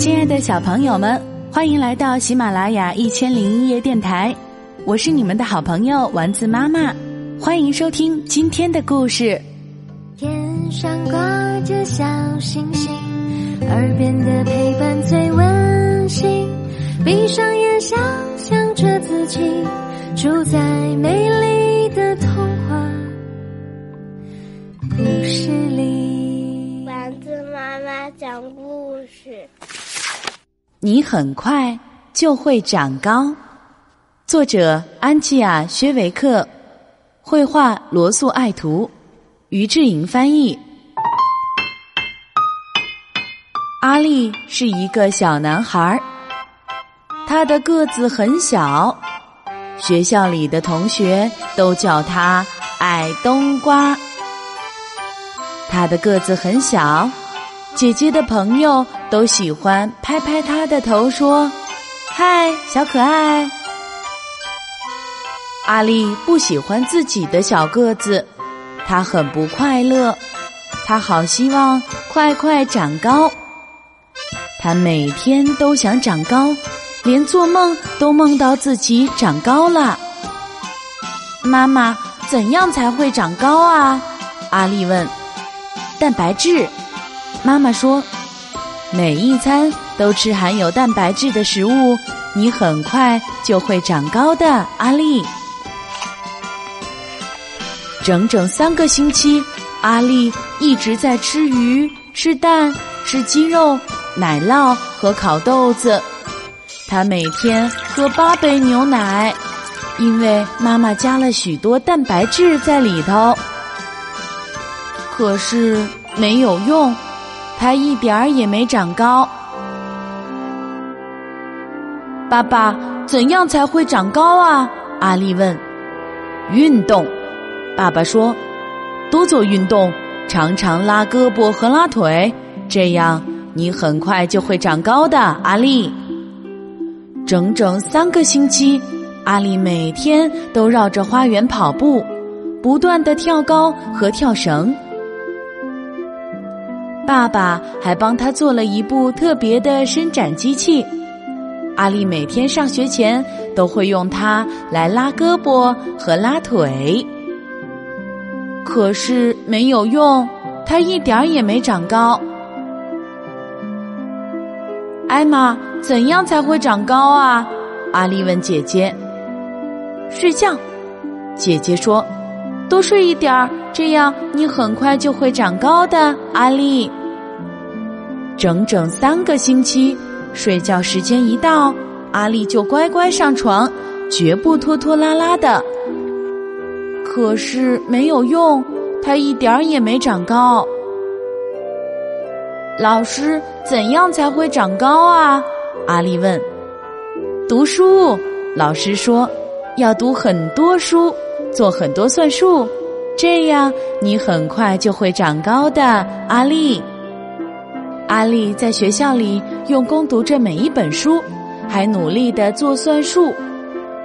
亲爱的小朋友们，欢迎来到喜马拉雅一千零一夜电台，我是你们的好朋友丸子妈妈，欢迎收听今天的故事。天上挂着小星星，耳边的陪伴最温馨。闭上眼，想象着自己住在美丽的童话故事里。丸子妈妈讲故事。你很快就会长高。作者：安琪亚·薛维克，绘画：罗素·爱图，于志莹翻译。阿力是一个小男孩，他的个子很小，学校里的同学都叫他矮冬瓜。他的个子很小。姐姐的朋友都喜欢拍拍他的头，说：“嗨，小可爱。”阿丽不喜欢自己的小个子，她很不快乐，她好希望快快长高。她每天都想长高，连做梦都梦到自己长高了。妈妈，怎样才会长高啊？阿丽问。蛋白质。妈妈说：“每一餐都吃含有蛋白质的食物，你很快就会长高的。”阿丽，整整三个星期，阿丽一直在吃鱼、吃蛋、吃鸡肉、奶酪和烤豆子。她每天喝八杯牛奶，因为妈妈加了许多蛋白质在里头。可是没有用。他一点儿也没长高。爸爸，怎样才会长高啊？阿丽问。运动，爸爸说，多做运动，常常拉胳膊和拉腿，这样你很快就会长高的。阿丽，整整三个星期，阿丽每天都绕着花园跑步，不断的跳高和跳绳。爸爸还帮他做了一部特别的伸展机器，阿丽每天上学前都会用它来拉胳膊和拉腿。可是没有用，他一点儿也没长高。艾玛，怎样才会长高啊？阿丽问姐姐。睡觉，姐姐说，多睡一点儿，这样你很快就会长高的。阿丽。整整三个星期，睡觉时间一到，阿丽就乖乖上床，绝不拖拖拉拉的。可是没有用，她一点儿也没长高。老师，怎样才会长高啊？阿丽问。读书，老师说，要读很多书，做很多算术，这样你很快就会长高的。阿丽。阿丽在学校里用功读着每一本书，还努力的做算术。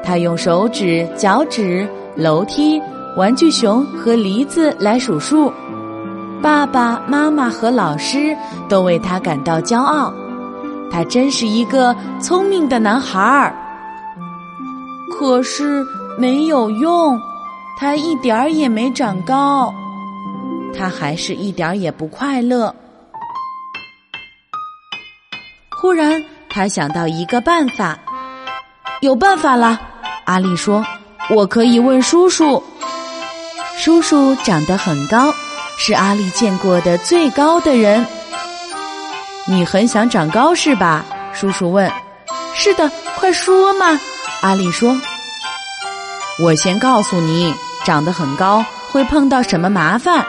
她用手指、脚趾、楼梯、玩具熊和梨子来数数。爸爸妈妈和老师都为他感到骄傲。他真是一个聪明的男孩儿。可是没有用，他一点儿也没长高。他还是一点儿也不快乐。忽然，他想到一个办法，有办法了。阿丽说：“我可以问叔叔。”叔叔长得很高，是阿丽见过的最高的人。你很想长高是吧？叔叔问。“是的，快说嘛。”阿丽说。“我先告诉你，长得很高会碰到什么麻烦。”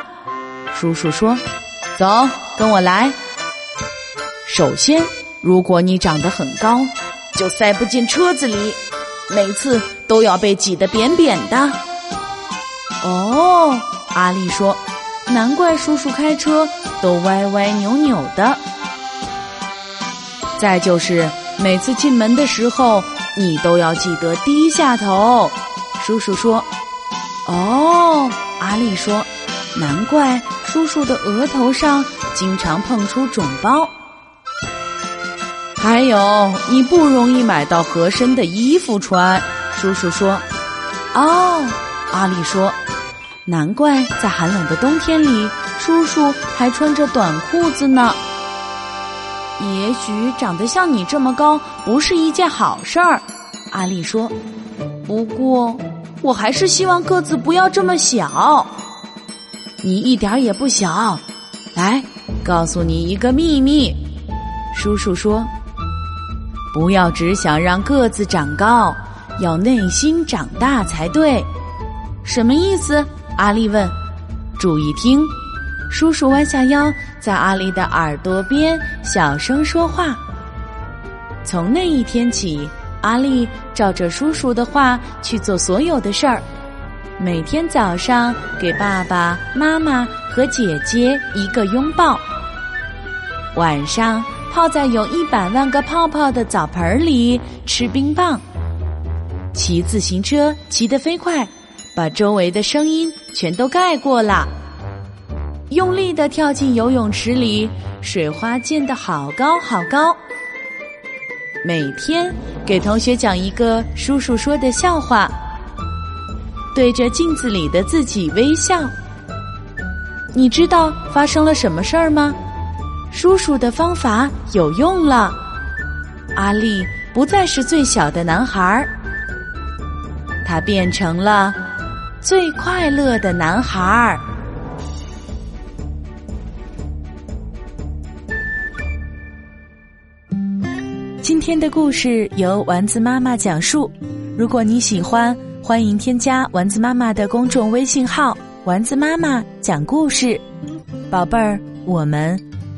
叔叔说。“走，跟我来。首先。”如果你长得很高，就塞不进车子里，每次都要被挤得扁扁的。哦，阿丽说：“难怪叔叔开车都歪歪扭扭的。”再就是每次进门的时候，你都要记得低下头。叔叔说：“哦，阿丽说，难怪叔叔的额头上经常碰出肿包。”还有，你不容易买到合身的衣服穿。叔叔说：“哦。”阿丽说：“难怪在寒冷的冬天里，叔叔还穿着短裤子呢。也许长得像你这么高不是一件好事儿。”阿丽说：“不过，我还是希望个子不要这么小。你一点也不小。来，告诉你一个秘密。”叔叔说。不要只想让个子长高，要内心长大才对。什么意思？阿丽问。注意听，叔叔弯下腰，在阿丽的耳朵边小声说话。从那一天起，阿丽照着叔叔的话去做所有的事儿。每天早上给爸爸妈妈和姐姐一个拥抱。晚上。泡在有一百万个泡泡的澡盆里吃冰棒，骑自行车骑得飞快，把周围的声音全都盖过了。用力的跳进游泳池里，水花溅得好高好高。每天给同学讲一个叔叔说的笑话，对着镜子里的自己微笑。你知道发生了什么事儿吗？叔叔的方法有用了，阿力不再是最小的男孩儿，他变成了最快乐的男孩儿。今天的故事由丸子妈妈讲述。如果你喜欢，欢迎添加丸子妈妈的公众微信号“丸子妈妈讲故事”，宝贝儿，我们。